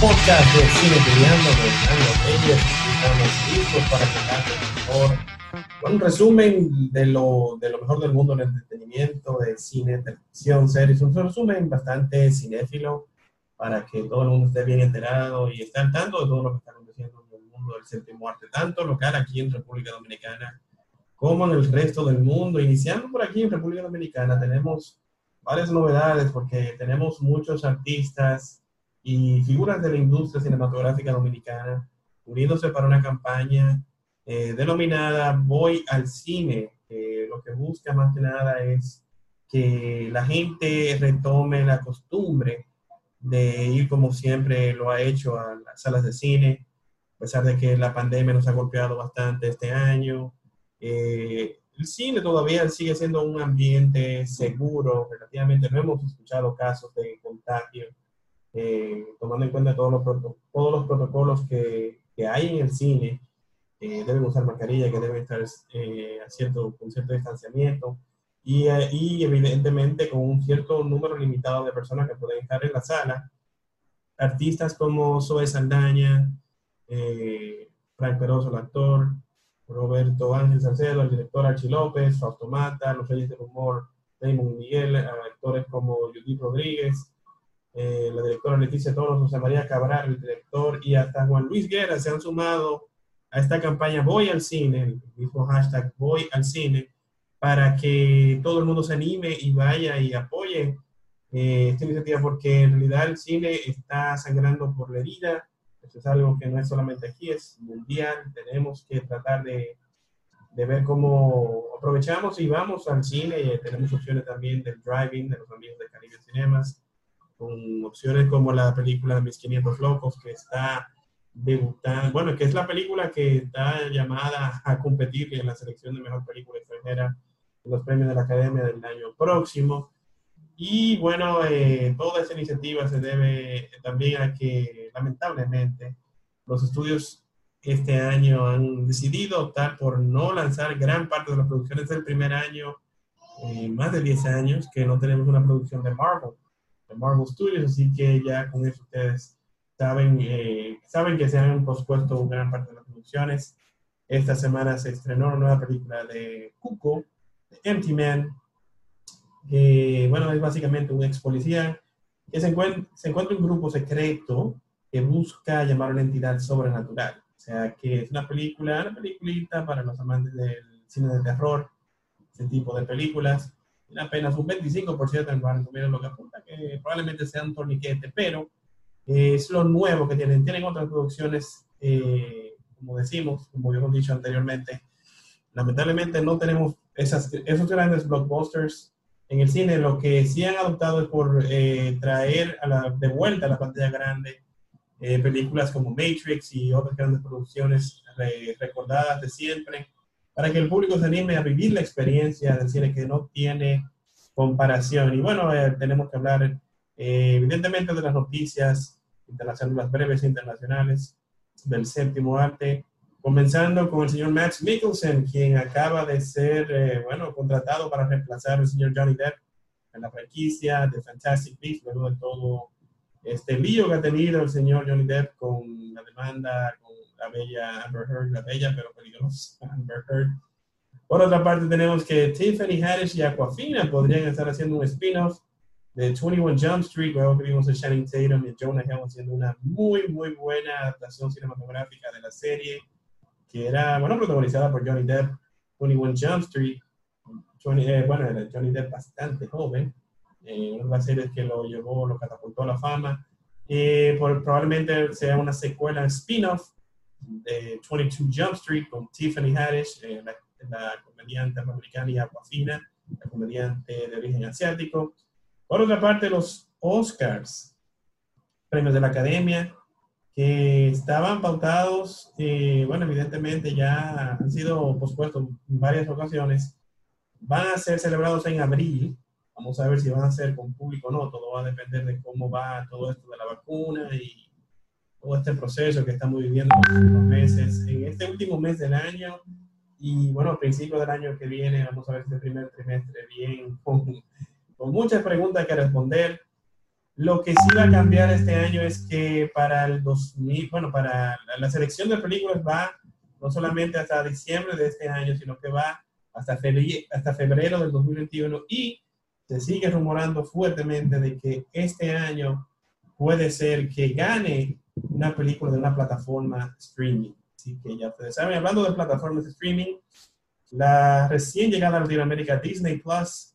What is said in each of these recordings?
podcast de Cine Peleando con Ellos. Estamos listos para que mejor, un resumen de lo, de lo mejor del mundo del entretenimiento, de cine, televisión, series, un resumen bastante cinéfilo para que todo el mundo esté bien enterado y esté al tanto de todo lo que está aconteciendo en el mundo del séptimo arte, tanto local aquí en República Dominicana como en el resto del mundo. Iniciando por aquí en República Dominicana, tenemos varias novedades porque tenemos muchos artistas y figuras de la industria cinematográfica dominicana uniéndose para una campaña eh, denominada Voy al cine. lo que busca más que nada es que la gente retome la costumbre de ir como siempre lo ha hecho a las salas de cine, a pesar de que la pandemia nos ha golpeado bastante este año. Eh, el cine todavía sigue siendo un ambiente seguro, relativamente no hemos escuchado casos de contagio, eh, tomando en cuenta todos los, todos los protocolos que, que, hay en el cine, eh, deben usar mascarilla, que deben estar eh, a cierto, con cierto distanciamiento y, y, evidentemente con un cierto número limitado de personas que pueden estar en la sala. Artistas como Zoe Saldaña, Frank Peroso, el actor, Roberto Ángel Salcedo, el director Archie López, Fausto Mata, los reyes del humor, Damon Miguel, actores como Judith Rodríguez, eh, la directora Leticia Toros, José María Cabral, el director, y hasta Juan Luis Guerra se han sumado a esta campaña Voy al cine, el mismo hashtag Voy al cine, para que todo el mundo se anime y vaya y apoye eh, esta iniciativa, porque en realidad el cine está sangrando por la herida eso es algo que no es solamente aquí, es mundial. Tenemos que tratar de, de ver cómo aprovechamos y vamos al cine. Tenemos opciones también del driving, de los amigos de Caribe Cinemas, con opciones como la película de Mis 500 Locos, que está debutando, bueno, que es la película que está llamada a competir en la selección de mejor película extranjera en los premios de la Academia del año próximo. Y bueno, eh, toda esa iniciativa se debe también a que lamentablemente los estudios este año han decidido optar por no lanzar gran parte de las producciones del primer año, eh, más de 10 años, que no tenemos una producción de Marvel, de Marvel Studios, así que ya con eso ustedes saben, eh, saben que se han pospuesto gran parte de las producciones. Esta semana se estrenó una nueva película de Cuco, Empty Man, bueno, es básicamente un ex policía que se encuentra, se encuentra un grupo secreto que busca llamar a una entidad sobrenatural. O sea, que es una película, una peliculita para los amantes del cine de terror, ese tipo de películas. Apenas un 25% en Rotten lo que apunta que probablemente sea un torniquete, pero es lo nuevo que tienen. Tienen otras producciones, eh, como decimos, como habíamos dicho anteriormente. Lamentablemente no tenemos esas, esos grandes blockbusters en el cine lo que sí han adoptado es por eh, traer a la, de vuelta a la pantalla grande eh, películas como Matrix y otras grandes producciones recordadas de siempre, para que el público se anime a vivir la experiencia del cine que no tiene comparación. Y bueno, eh, tenemos que hablar evidentemente de las noticias internacionales, las breves internacionales del séptimo arte, Comenzando con el señor Max Mikkelsen, quien acaba de ser, eh, bueno, contratado para reemplazar al señor Johnny Depp en la franquicia de Fantastic Beasts, luego de todo este lío que ha tenido el señor Johnny Depp con la demanda con la bella Amber Heard, la bella pero peligrosa Amber Heard. Por otra parte, tenemos que Tiffany Haddish y Aquafina podrían estar haciendo un spin-off de 21 Jump Street, luego que vimos a Channing Tatum y Jonah Hill haciendo una muy, muy buena adaptación cinematográfica de la serie que era, bueno, protagonizada por Johnny Depp, 21 Jump Street. Johnny, eh, bueno, era Johnny Depp bastante joven, eh, una de las series que lo llevó, lo catapultó a la fama. Eh, probablemente sea una secuela spin-off de 22 Jump Street con Tiffany Haddish, eh, la, la, comediante americana y Aquafina, la comediante de origen asiático. Por otra parte, los Oscars, premios de la Academia, que estaban pautados, eh, bueno, evidentemente ya han sido pospuestos en varias ocasiones, van a ser celebrados en abril. Vamos a ver si van a ser con público o no. Todo va a depender de cómo va todo esto de la vacuna y todo este proceso que estamos viviendo en los últimos meses. En este último mes del año y bueno, a principios del año que viene, vamos a ver este primer trimestre bien, con, con muchas preguntas que responder Lo que sí va a cambiar este año es que para el 2000, bueno, para la selección de películas va no solamente hasta diciembre de este año, sino que va hasta febrero, hasta febrero del 2021 y se sigue rumorando fuertemente de que este año puede ser que gane una película de una plataforma streaming. Así que ya ustedes saben, hablando de plataformas de streaming, la recién llegada a Latinoamérica Disney Plus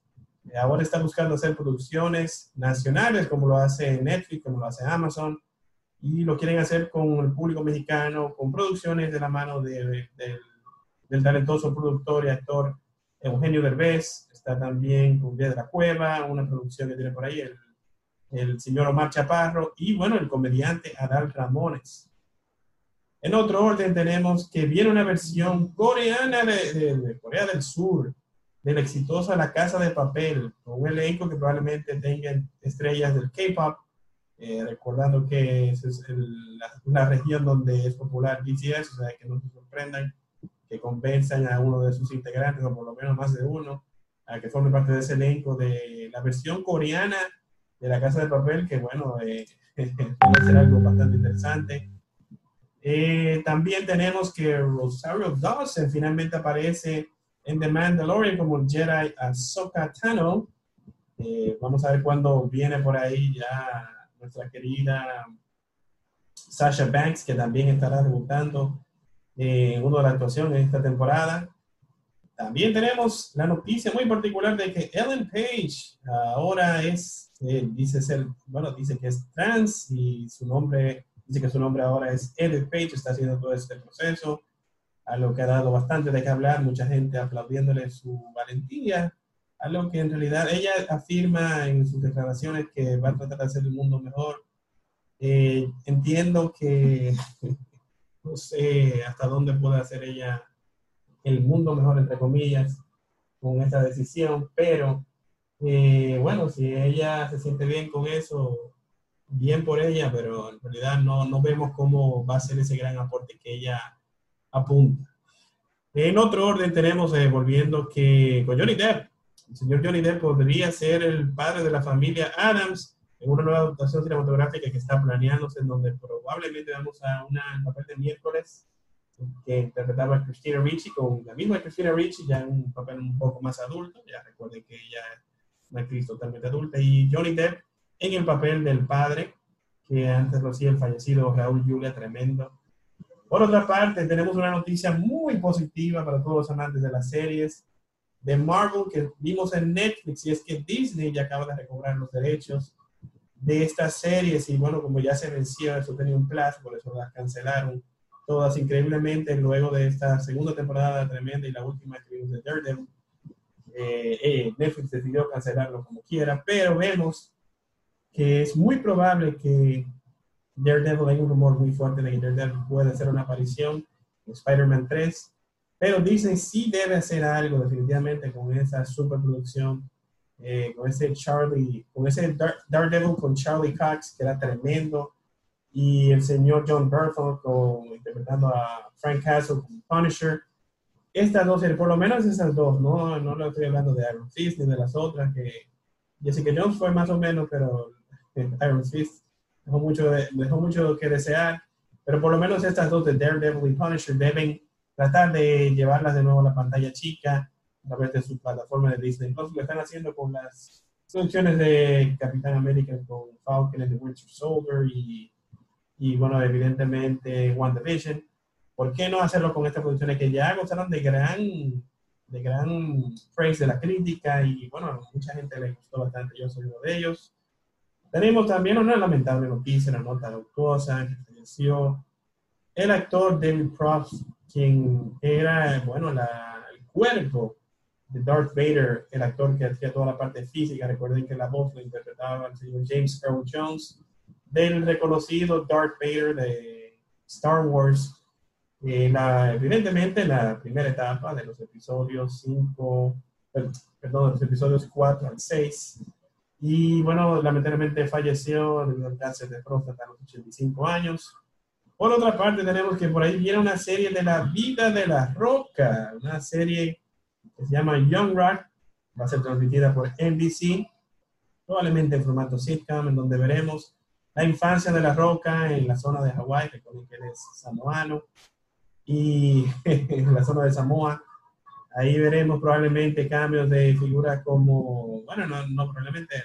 eh, ahora está buscando hacer producciones nacionales como lo hace Netflix, como lo hace Amazon, y lo quieren hacer con el público mexicano, con producciones de la mano de, del talentoso productor y actor Eugenio Derbez, está también con de la Cueva, una producción que tiene por ahí el, el señor Omar Chaparro, y bueno, el comediante Adal Ramones. En otro orden tenemos que viene una versión coreana de, Corea del Sur, de la exitosa La Casa de Papel, con un elenco que probablemente tenga estrellas del K-Pop, eh, recordando que es la, región donde es popular BTS, o sea, que no se sorprendan que convenzan a uno de sus integrantes, o por lo menos más de uno, a que forme parte de ese elenco de la versión coreana de La Casa de Papel, que bueno, eh, puede ser algo bastante interesante. Eh, también tenemos que Rosario Dawson finalmente aparece en The Mandalorian como Jedi Ahsoka Tano. Eh, vamos a ver cuándo viene por ahí ya nuestra querida Sasha Banks, que también estará debutando en una de las actuaciones de esta temporada. También tenemos la noticia muy particular de que Ellen Page ahora es, eh, dice ser, bueno, dice que es trans y su nombre Dice que su nombre ahora es Edith Page, está haciendo todo este proceso, a lo que ha dado bastante de qué hablar, mucha gente aplaudiéndole su valentía, a lo que en realidad ella afirma en sus declaraciones que va a tratar de hacer el mundo mejor. Eh, entiendo que no sé hasta dónde puede hacer ella el mundo mejor, entre comillas, con esta decisión, pero eh, bueno, si ella se siente bien con eso, bien por ella, pero en realidad no, no vemos cómo va a ser ese gran aporte que ella apunta. En otro orden tenemos, eh, volviendo que con Johnny Depp, el señor Johnny Depp podría ser el padre de la familia Adams en una nueva adaptación cinematográfica que está planeándose, en donde probablemente vamos a una papel de miércoles que interpretaba a Christina Ricci con la misma Christina Ricci, ya en un papel un poco más adulto, ya recuerden que ella una actriz totalmente adulta, y Johnny Depp en el papel del padre, que antes lo hacía el fallecido Raúl Julia, tremendo. Por otra parte, tenemos una noticia muy positiva para todos los amantes de las series de Marvel que vimos en Netflix, y es que Disney ya acaba de recobrar los derechos de estas series, y bueno, como ya se venció, eso tenía un plazo, por eso las cancelaron todas increíblemente luego de esta segunda temporada tremenda y la última que vimos de Daredevil. Eh, eh, Netflix decidió cancelarlo como quiera, pero vemos que es muy probable que Daredevil, hay un rumor muy fuerte de que Daredevil puede hacer una aparición en Spider-Man 3, pero Disney sí debe hacer algo definitivamente con esa superproducción, eh, con ese Charlie, con ese Daredevil con Charlie Cox, que era tremendo, y el señor John Berthel con, interpretando a Frank Castle como Punisher. Estas dos, por lo menos esas dos, no, no lo estoy hablando de Iron Fist ni de las otras, que Jessica Jones fue más o menos, pero Iron Fist dejó mucho, dejó mucho que desear, pero por lo menos estas dos de Daredevil y Punisher deben tratar de llevarlas de nuevo a la pantalla chica a través de su plataforma de Disney Plus. Lo están haciendo con las producciones de Capitán América con Falcon y The Winter Soldier y, y, bueno, evidentemente WandaVision. ¿Por qué no hacerlo con estas producciones que ya gozaron de gran, de gran praise de la crítica y bueno, a mucha gente le gustó bastante, yo soy uno de ellos. Tenemos también una lamentable noticia, una nota luctuosa que falleció el actor David Props, quien era, bueno, la, el cuerpo de Darth Vader, el actor que hacía toda la parte física. Recuerden que la voz lo interpretaba el señor James Earl Jones, del reconocido Darth Vader de Star Wars. Eh, la, evidentemente, la primera etapa de los episodios 5, perdón, de los episodios 4 al 6 y bueno, lamentablemente falleció debido al cáncer de próstata a los 85 años. Por otra parte, tenemos que por ahí viene una serie de la vida de la roca, una serie que se llama Young Rock, va a ser transmitida por NBC. probablemente en formato sitcom, en donde veremos la infancia de La Roca en la zona de Hawái, recuerden que él es samoano, y en la zona de Samoa. Ahí veremos probablemente cambios de figuras como, bueno, no, no probablemente,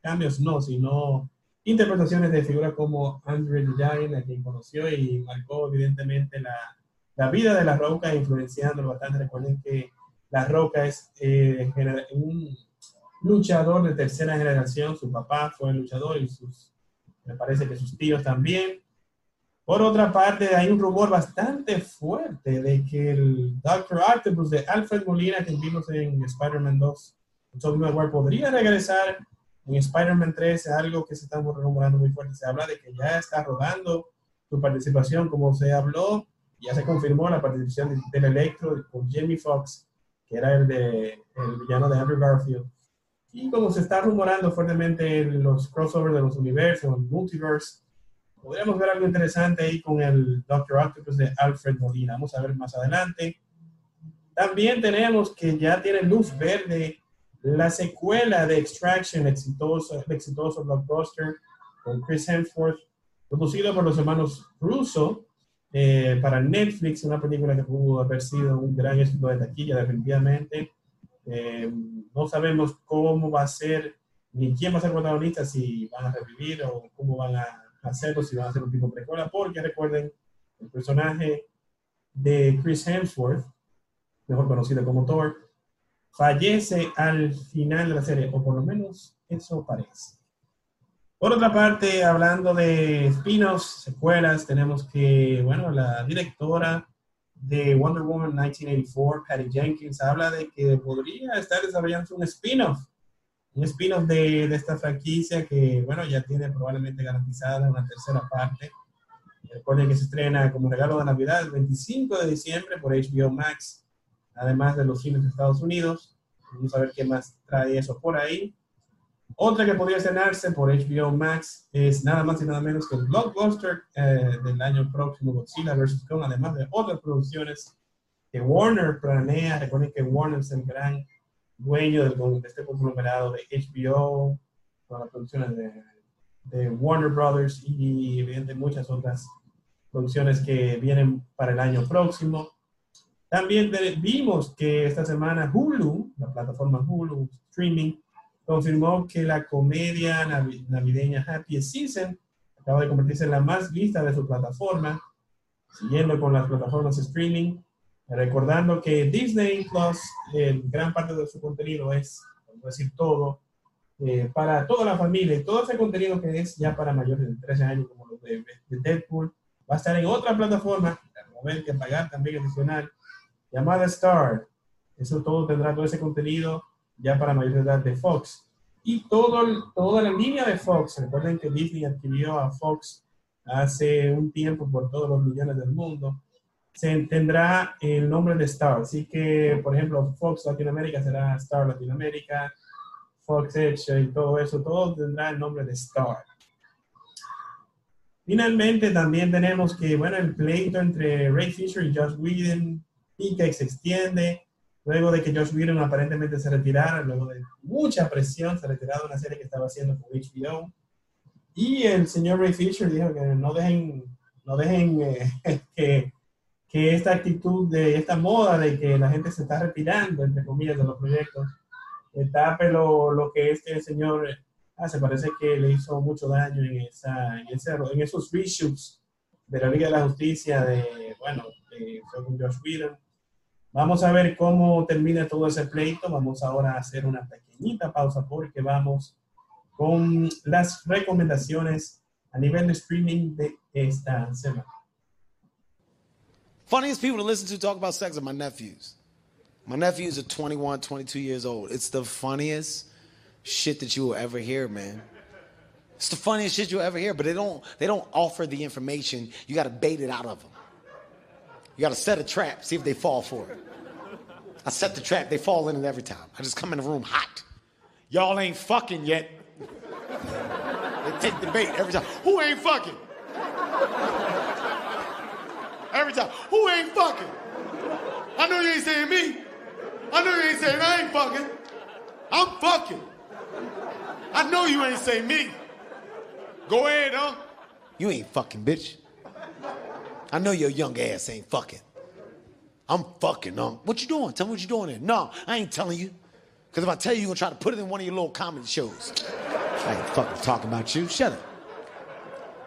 cambios no, sino interpretaciones de figuras como Andrew Giant, a quien conoció y marcó evidentemente la, la vida de La Roca, influenciando bastante. Recuerden que La Roca es eh, un luchador de tercera generación, su papá fue luchador y sus, me parece que sus tíos también. Por otra parte, hay un rumor bastante fuerte de que el Dr. Octopus de Alfred Molina, que vimos en Spider-Man 2, podría regresar en Spider-Man 3, algo que se está rumorando muy fuerte. Se habla de que ya está rodando su participación, como se habló, ya se confirmó la participación del Electro con Jamie Foxx, que era el, de, el villano de Andrew Garfield. Y como se está rumorando fuertemente los crossovers de los universos, el multiverse, podríamos ver algo interesante ahí con el Doctor Octopus de Alfred Molina. Vamos a ver más adelante. También tenemos que ya tiene luz verde la secuela de Extraction, exitoso, exitoso blockbuster con Chris Hemsworth, producido por los hermanos Russo eh, para Netflix, una película que pudo haber sido un gran éxito de taquilla, definitivamente. Eh, no sabemos cómo va a ser, ni quién va a ser protagonista, si van a revivir o cómo van a hacerlo, si van a hacer un tipo de precuela, porque recuerden, el personaje de Chris Hemsworth, mejor conocido como Thor, fallece al final de la serie, o por lo menos eso parece. Por otra parte, hablando de spin-offs, secuelas, tenemos que, bueno, la directora de Wonder Woman 1984, Patty Jenkins, habla de que podría estar desarrollando un spin-off un spin-off de, de, esta franquicia que, bueno, ya tiene probablemente garantizada una tercera parte. Recuerden que se estrena como regalo de Navidad el 25 de diciembre por HBO Max, además de los cines de Estados Unidos. Vamos a ver qué más trae eso por ahí. Otra que podría estrenarse por HBO Max es nada más y nada menos que el blockbuster eh, del año próximo, Godzilla vs. Kong, además de otras producciones que Warner planea. Recuerden que Warner es el gran dueño de este conglomerado de HBO, con las producciones de, de, Warner Brothers y evidentemente muchas otras producciones que vienen para el año próximo. También vimos que esta semana Hulu, la plataforma Hulu Streaming, confirmó que la comedia navideña Happy Season acaba de convertirse en la más vista de su plataforma, siguiendo con las plataformas streaming Recordando que Disney Plus, gran parte de su contenido es, a decir todo, eh, para toda la familia todo ese contenido que es ya para mayores de 13 años, como los de, Deadpool, va a estar en otra plataforma, a haber que pagar también adicional, llamada Star. Eso todo tendrá todo ese contenido ya para mayores de edad de Fox. Y todo, toda la línea de Fox, recuerden que Disney adquirió a Fox hace un tiempo por todos los millones del mundo se tendrá el nombre de Star. Así que, por ejemplo, Fox Latinoamérica será Star Latinoamérica, Fox Edge y todo eso, todo tendrá el nombre de Star. Finalmente, también tenemos que, bueno, el pleito entre Ray Fisher y Josh Whedon y se extiende luego de que Josh Whedon aparentemente se retirara, luego de mucha presión, se retirara de una serie que estaba haciendo con HBO. Y el señor Ray Fisher dijo que no dejen, no dejen eh, que que esta actitud de esta moda de que la gente se está retirando, entre comillas, de los proyectos, tape lo, lo que este señor hace. Parece que le hizo mucho daño en, esa, en, ese, en esos reshoots de la Liga de la Justicia, de, bueno, de, con Josh Whedon. Vamos a ver cómo termina todo ese pleito. Vamos ahora a hacer una pequeñita pausa porque vamos con las recomendaciones a nivel de streaming de esta semana. Funniest people to listen to talk about sex are my nephews. My nephews are 21, 22 years old. It's the funniest shit that you will ever hear, man. It's the funniest shit you'll ever hear, but they don't they don't offer the information. You got to bait it out of them. You got to set a trap, see if they fall for it. I set the trap, they fall in it every time. I just come in the room hot. Y'all ain't fucking yet. they take the bait every time. Who ain't fucking? Every time. Who ain't fucking? I know you ain't saying me. I know you ain't saying I ain't fucking. I'm fucking. I know you ain't saying me. Go ahead, huh? You ain't fucking, bitch. I know your young ass ain't fucking. I'm fucking, huh? What you doing? Tell me what you doing there. No, I ain't telling you. Because if I tell you, you're going to try to put it in one of your little comedy shows. I ain't fucking talking about you. Shut up.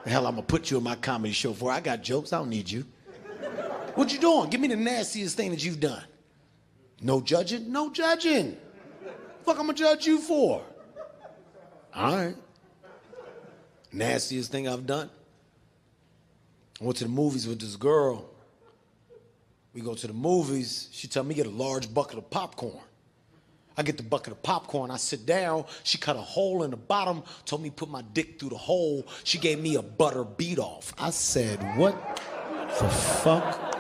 The hell I'm going to put you in my comedy show for? I got jokes. I don't need you. What you doing? Give me the nastiest thing that you've done. No judging? No judging. Fuck, I'm to judge you for? All right. Nastiest thing I've done? I went to the movies with this girl. We go to the movies. She tell me get a large bucket of popcorn. I get the bucket of popcorn. I sit down. She cut a hole in the bottom. Told me put my dick through the hole. She gave me a butter beat off. I said, what the fuck?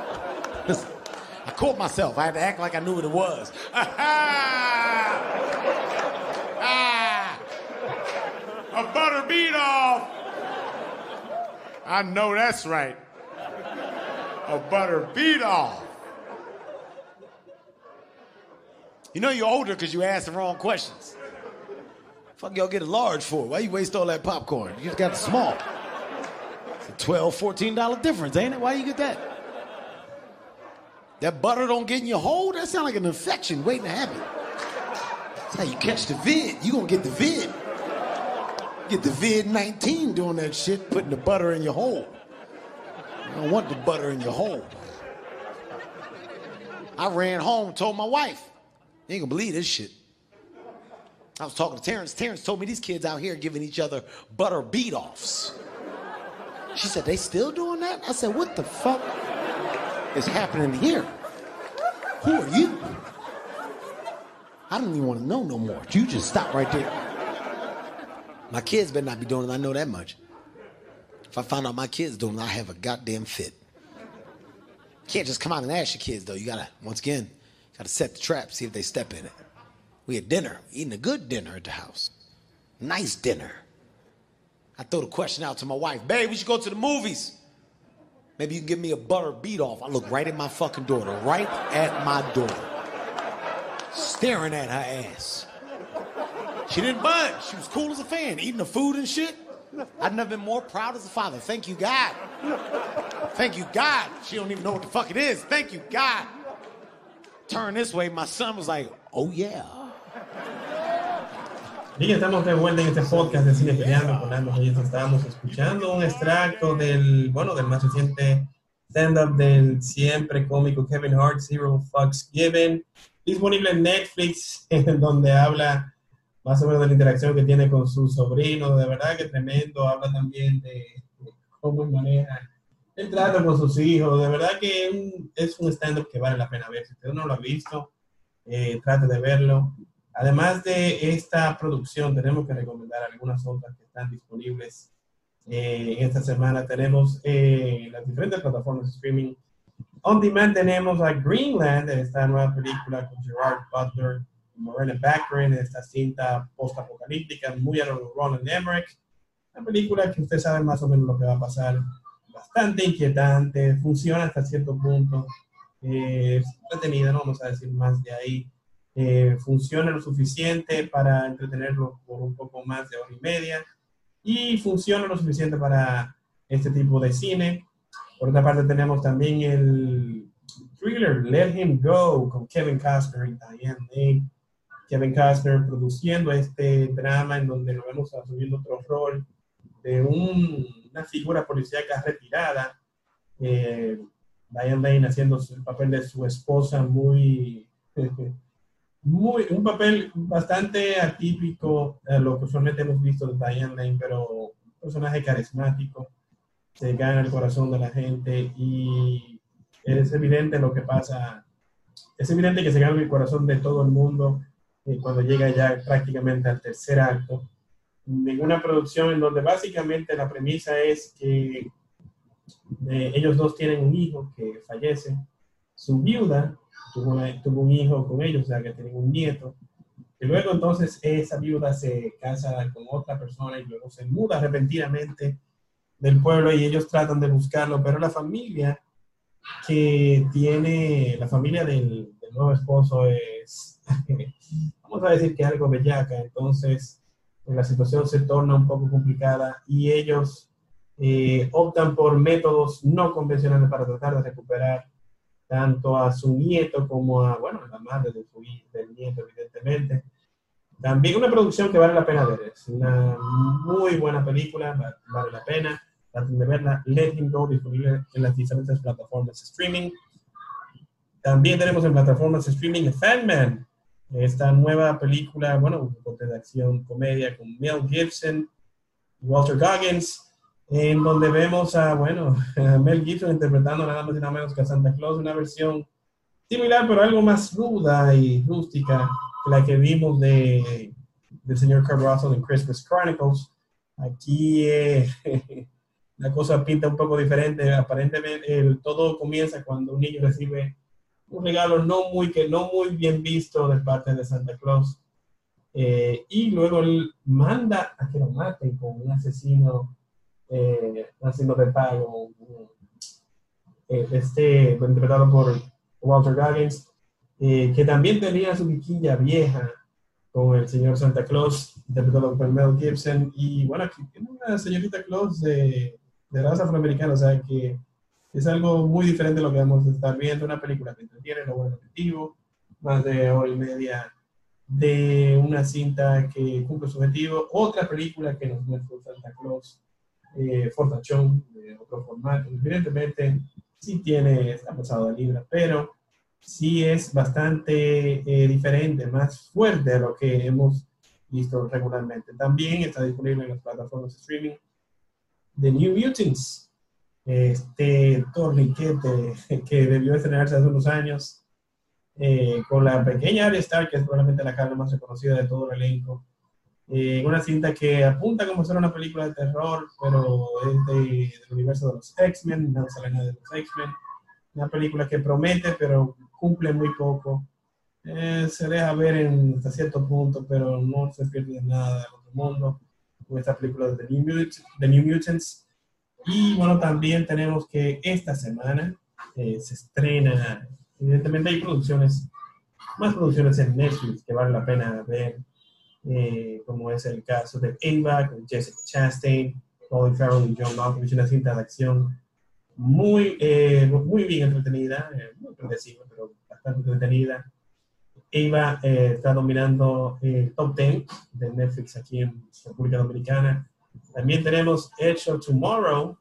I caught myself. I had to act like I knew what it was. ah, a butter beat off. I know that's right. A butter beat off. You know you're older because you asked the wrong questions. Fuck y'all get a large for? Why you waste all that popcorn? You just got the small. It's a 12 $14 difference, ain't it? Why you get that? That butter don't get in your hole? That sound like an infection waiting to happen. That's how you catch the vid. You gonna get the vid. Get the vid 19 doing that shit, putting the butter in your hole. You don't want the butter in your hole. I ran home, told my wife. You ain't gonna believe this shit. I was talking to Terrence. Terrence told me these kids out here giving each other butter beat offs. She said, they still doing that? I said, what the fuck is happening here? Who are you? I don't even want to know no more. You just stop right there. My kids better not be doing it. I know that much. If I find out my kids doing it, I have a goddamn fit. Can't just come out and ask your kids though. You gotta, once again, gotta set the trap, see if they step in it. We had dinner, eating a good dinner at the house. Nice dinner. I throw the question out to my wife, babe, we should go to the movies. Maybe you can give me a butter beat off. I look right at my fucking daughter, right at my daughter, staring at her ass. She didn't budge. She was cool as a fan, eating the food and shit. I've never been more proud as a father. Thank you, God. Thank you, God. She don't even know what the fuck it is. Thank you, God. Turn this way. My son was like, oh yeah. Bien, estamos de vuelta en este podcast de Cine Peleando con. Estábamos escuchando un extracto del, bueno, del más reciente stand-up del siempre cómico Kevin Hart, Zero Fucks Given, disponible en Netflix, en donde habla más o menos de la interacción que tiene con su sobrino. De verdad que tremendo. Habla también de cómo maneja el trato con sus hijos. De verdad que es un stand-up que vale la pena ver. Si usted no lo ha visto, eh, trate de verlo. Además de esta producción, tenemos que recomendar algunas otras que están disponibles eh, esta semana. Tenemos eh, las diferentes plataformas de streaming. On demand tenemos a Greenland, esta nueva película con Gerard Butler Morena Baccarin, esta cinta post-apocalíptica, muy a Roland Emmerich. Una película que usted sabe más o menos lo que va a pasar. Bastante inquietante, funciona hasta cierto punto. Eh, entretenida, no vamos a decir más de ahí eh, funciona lo suficiente para entretenerlo por un poco más de hora y media y funciona lo suficiente para este tipo de cine. Por otra parte tenemos también el thriller Let Him Go con Kevin Costner y Diane Lane. Kevin Costner produciendo este drama en donde lo vemos asumiendo otro rol de una figura policíaca retirada. Eh, Diane Lane haciendo el papel de su esposa muy un papel bastante atípico a lo que usualmente hemos visto de Diane Lane, pero un personaje carismático, se gana el corazón de la gente y es evidente lo que pasa, es evidente que se gana el corazón de todo el mundo eh, cuando llega ya prácticamente al tercer acto. Ninguna producción en donde básicamente la premisa es que eh, ellos dos tienen un hijo que fallece, su viuda tuvo, un hijo con ellos, o sea que tienen un nieto. Y luego entonces esa viuda se casa con otra persona y luego se muda repentinamente del pueblo y ellos tratan de buscarlo, pero la familia que tiene, la familia del, nuevo esposo es, vamos a decir que algo bellaca, entonces la situación se torna un poco complicada y ellos eh, optan por métodos no convencionales para tratar de recuperar tanto a su nieto como a, bueno, a la madre de su, del nieto, evidentemente. También una producción que vale la pena ver, es una muy buena película, vale la pena, traten de verla, Let Him Go, disponible en las diferentes plataformas de streaming. También tenemos en plataformas de streaming Man esta nueva película, bueno, un de acción, comedia con Mel Gibson, Walter Goggins, en donde vemos a, bueno, a Mel Gibson interpretando nada más y nada menos que a Santa Claus, una versión similar, pero algo más ruda y rústica que la que vimos de, del señor Kurt Russell en Christmas Chronicles. Aquí eh, la cosa pinta un poco diferente. Aparentemente, todo comienza cuando un niño recibe un regalo no muy, que no muy bien visto de parte de Santa Claus. Eh, y luego él manda a que lo maten con un asesino, eh, asesino de pago, eh, este, interpretado por Walter Goggins, eh, que también tenía su biquilla vieja con el señor Santa Claus, interpretado por Mel Gibson, y bueno, aquí tiene una señorita Claus de, de raza afroamericana, o sea que es algo muy diferente de lo que vamos a estar viendo, una película que entretiene, lo buen objetivo, más de hora y media de una cinta que cumple su objetivo, otra película que nos muestra Santa Claus, eh, Fortachón, de otro formato, evidentemente sí tiene, pasado de libra, pero sí es bastante eh, diferente, más fuerte de lo que hemos visto regularmente. También está disponible en las plataformas de streaming de New Mutants, este torniquete que debió estrenarse hace unos años, eh, con la pequeña Arya Stark, que es probablemente la cara más reconocida de todo el elenco. Eh, una cinta que apunta como ser una película de terror, pero es de, del universo de los X-Men, no de los X-Men. Una película que promete, pero cumple muy poco. Eh, se deja ver en, hasta cierto punto, pero no se pierde nada del otro mundo. Con esta película de The New, The New Mutants, y bueno, también tenemos que esta semana eh, se estrena, evidentemente hay producciones, más producciones en Netflix que vale la pena ver, eh, como es el caso de Ava con Jessica Chastain, Colin Farrell y John Malkovich, una cinta de acción muy, eh, muy bien entretenida, muy predecible, pero bastante entretenida. Ava está dominando el top 10 de Netflix aquí en República Dominicana también tenemos Edge of Tomorrow,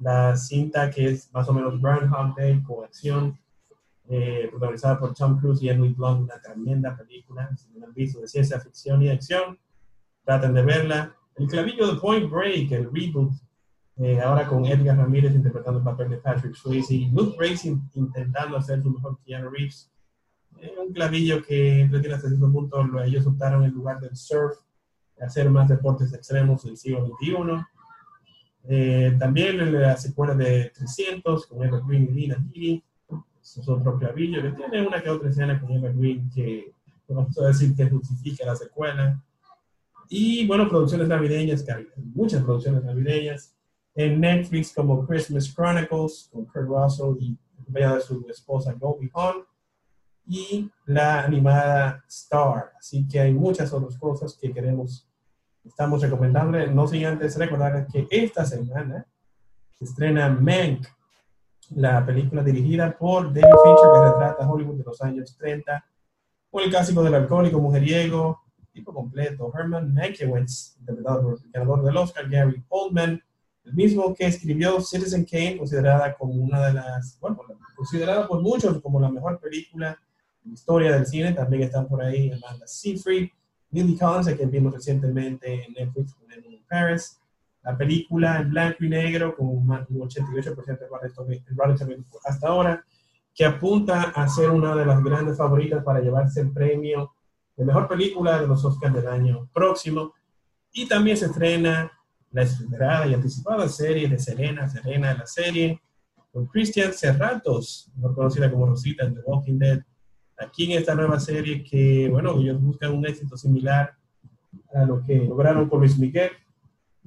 la cinta que es más o menos Groundhog Day con acción, eh, protagonizada por Tom Cruise y Emily Blunt, una tremenda película, si no han visto, de ciencia ficción y acción, traten de verla. El clavillo de Point Break, el reboot, eh, ahora con Edgar Ramírez interpretando el papel de Patrick Swayze, Luke Racing intentando hacer su mejor Keanu Reeves. Eh, un clavillo que tiene hasta cierto punto ellos optaron en lugar del surf hacer más deportes extremos del siglo XXI. Eh, también la secuela de 300 con Eva Green y Dina Healy. Es otro clavillo que tiene una que otra escena con Eva Green que vamos a decir que justifica la secuela. Y bueno, producciones navideñas, muchas producciones navideñas. En Netflix como Christmas Chronicles con Kurt Russell y de su esposa Goldie Hawn y la animada Star. Así que hay muchas otras cosas que queremos estamos recomendando, no sin antes recordar que esta semana se estrena Mank, la película dirigida por David Fincher que retrata Hollywood de los años 30, con el clásico del alcohólico mujeriego, tipo completo, Herman Mankiewicz, interpretado por el ganador del Oscar, Gary Oldman, el mismo que escribió Citizen Kane, considerada como una de las, bueno, considerada por muchos como la mejor película en la historia del cine, también están por ahí Amanda Seyfried, Lily Collins, a quien vimos recientemente en Netflix con Emily Paris. La película en blanco y negro con un 88% de Rotten hasta ahora, que apunta a ser una de las grandes favoritas para llevarse el premio de mejor película de los Oscars del año próximo. Y también se estrena la esperada y anticipada serie de Selena, Selena la serie, con Christian Serratos, mejor conocida como Rosita en The Walking Dead, aquí en esta nueva serie que, bueno, ellos buscan un éxito similar a lo que lograron con Luis Miguel.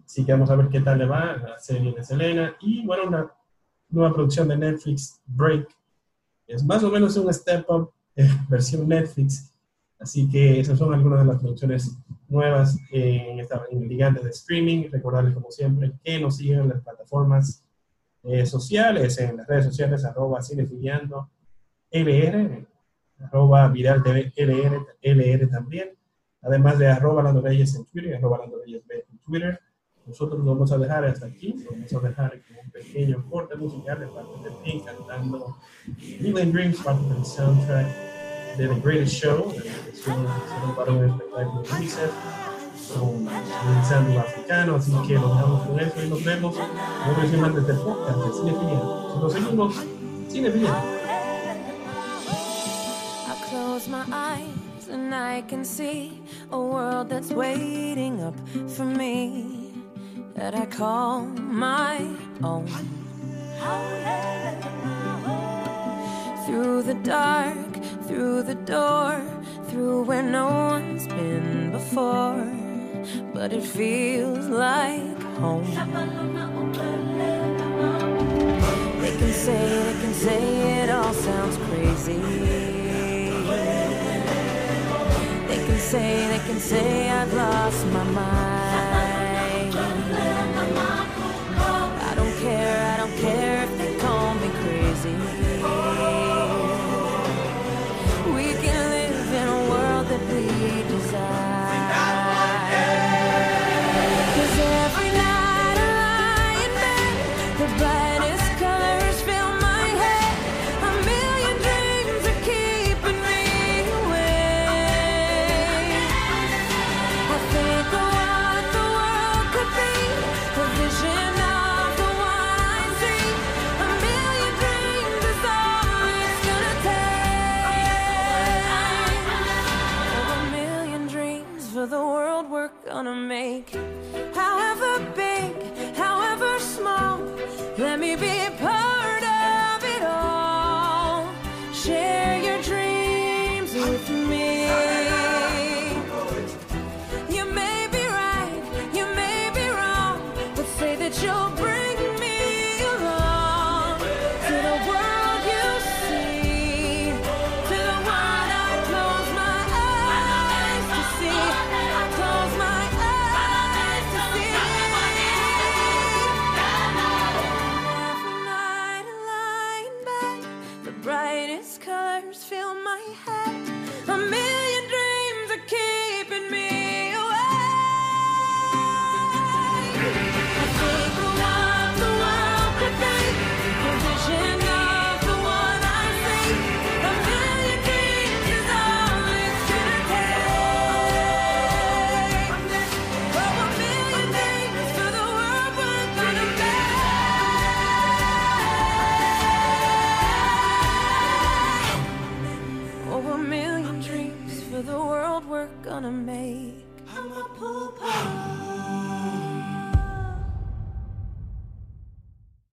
Así que vamos a ver qué tal le va la serie de Selena. Y bueno, una nueva producción de Netflix, Break. Es más o menos un step up, versión Netflix. Así que esas son algunas de las producciones nuevas en, esta, en el de streaming. Recordarles, como siempre, que nos sigan en las plataformas eh, sociales, en las redes sociales, arroba cinefiliando LR, arroba viral TV LR, LR también, además de arroba Lando Reyes en Twitter, arroba Lando Reyes en Twitter. Nosotros nos vamos a dejar hasta aquí, vamos a dejar con un pequeño corte musical de parte de Pink cantando Living Dreams, parte del soundtrack de The Greatest Show, es un, para un espectáculo de UNICEF con un sándwich africano, así que nos dejamos con eso y nos vemos en un próximo antes del podcast de Cine Filial. Nos seguimos Cine Filial. I close my eyes and I can see a world that's waiting up for me that I call my own. Through the dark, through the door, through where no one's been before, but it feels like home. They can say, they can say it all sounds crazy. They can say, they can say I've lost my mind.